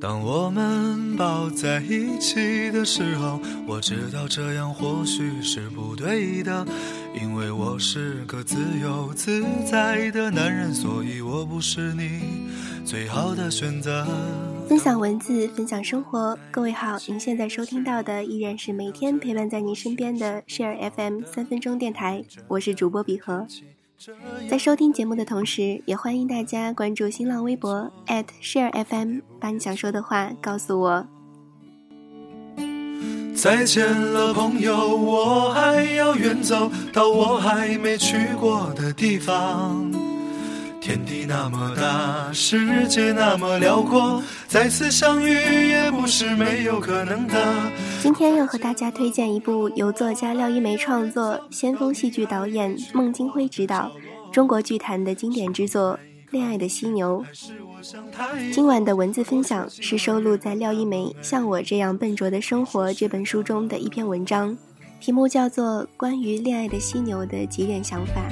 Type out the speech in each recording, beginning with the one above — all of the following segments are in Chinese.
当我们抱在一起的时候，我知道这样或许是不对的，因为我是个自由自在的男人，所以我不是你最好的选择。分享文字，分享生活。各位好，您现在收听到的依然是每天陪伴在您身边的 Share FM 三分钟电台，我是主播比和。在收听节目的同时，也欢迎大家关注新浪微博 @ShareFM，把你想说的话告诉我。再见了，朋友，我还要远走到我还没去过的地方。天地那么大，世界那么辽阔，再次相遇也不是没有可能的。今天要和大家推荐一部由作家廖一梅创作、先锋戏剧导演孟京辉执导、中国剧坛的经典之作《恋爱的犀牛》。今晚的文字分享是收录在廖一梅《像我这样笨拙的生活》这本书中的一篇文章，题目叫做《关于恋爱的犀牛的几点想法》。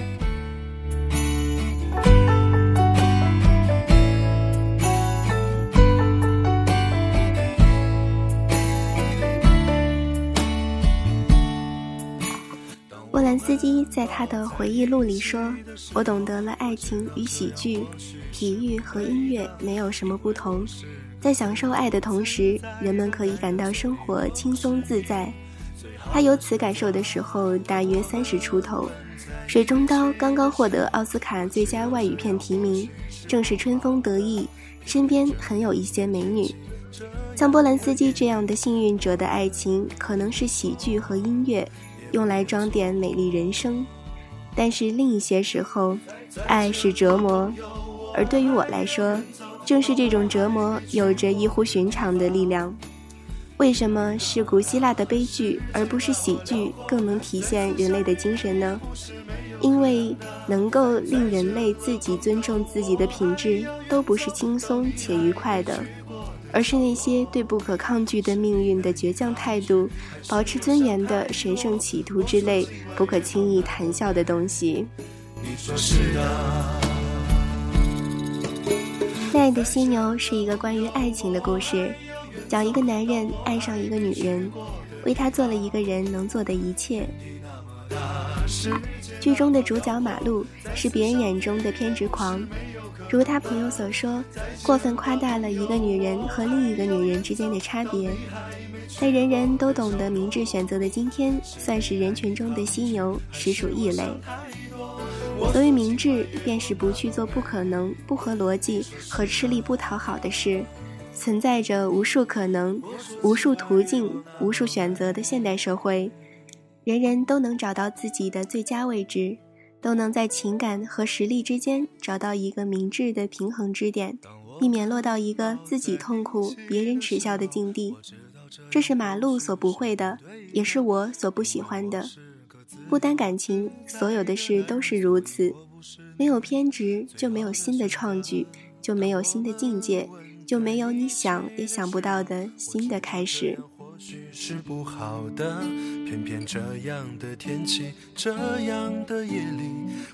司机在他的回忆录里说：“我懂得了爱情与喜剧、体育和音乐没有什么不同。在享受爱的同时，人们可以感到生活轻松自在。”他有此感受的时候，大约三十出头。《水中刀》刚刚获得奥斯卡最佳外语片提名，正是春风得意，身边很有一些美女。像波兰斯基这样的幸运者的爱情，可能是喜剧和音乐。用来装点美丽人生，但是另一些时候，爱是折磨，而对于我来说，正是这种折磨有着异乎寻常的力量。为什么是古希腊的悲剧而不是喜剧更能体现人类的精神呢？因为能够令人类自己尊重自己的品质，都不是轻松且愉快的。而是那些对不可抗拒的命运的倔强态度，保持尊严的神圣企图之类不可轻易谈笑的东西。恋爱的犀牛是一个关于爱情的故事，讲一个男人爱上一个女人，为她做了一个人能做的一切。剧中的主角马路是别人眼中的偏执狂。如他朋友所说，过分夸大了一个女人和另一个女人之间的差别。在人人都懂得明智选择的今天，算是人群中的犀牛，实属异类。所谓明智，便是不去做不可能、不合逻辑和吃力不讨好的事。存在着无数可能、无数途径、无数选择的现代社会，人人都能找到自己的最佳位置。都能在情感和实力之间找到一个明智的平衡之点，避免落到一个自己痛苦、别人耻笑的境地。这是马路所不会的，也是我所不喜欢的。不单感情，所有的事都是如此。没有偏执，就没有新的创举，就没有新的境界，就没有你想也想不到的新的开始。或许是不好的，偏偏这样的天气，这样的夜里，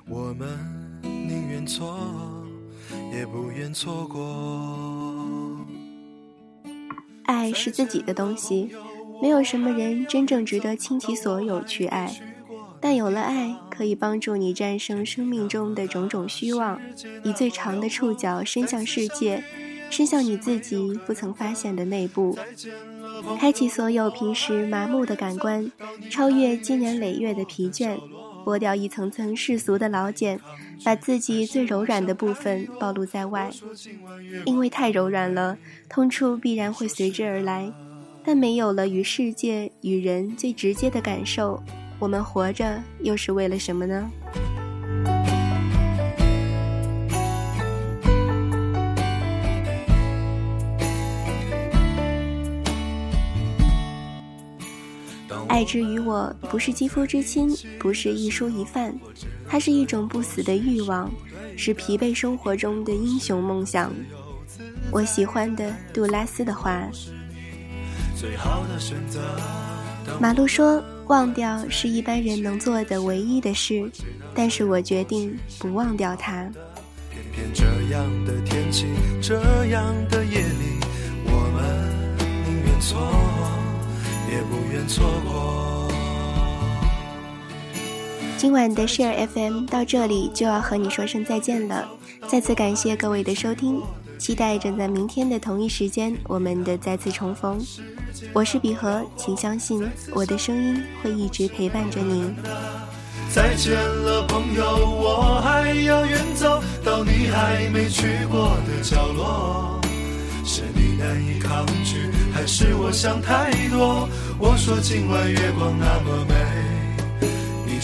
我们宁愿错，也不愿错过。爱是自己的东西，没有什么人真正值得倾其所有去爱，但有了爱，可以帮助你战胜生命中的种种虚妄，以最长的触角伸向世界，伸向你自己不曾发现的内部。开启所有平时麻木的感官，超越积年累月的疲倦，剥掉一层层世俗的老茧，把自己最柔软的部分暴露在外。因为太柔软了，痛处必然会随之而来。但没有了与世界与人最直接的感受，我们活着又是为了什么呢？爱之于我，不是肌肤之亲，不是一蔬一饭，它是一种不死的欲望，是疲惫生活中的英雄梦想。我喜欢的杜拉斯的话。马路说：“忘掉是一般人能做的唯一的事，但是我决定不忘掉它。”偏这样的天气，这样的夜里，我们宁愿错，也不愿错过。今晚的 Share FM 到这里就要和你说声再见了，再次感谢各位的收听，期待着在明天的同一时间我们的再次重逢。我是比和，请相信我的声音会一直陪伴着你。再见了，朋友，我还要远走到你还没去过的角落。是你难以抗拒，还是我想太多？我说今晚月光那么美，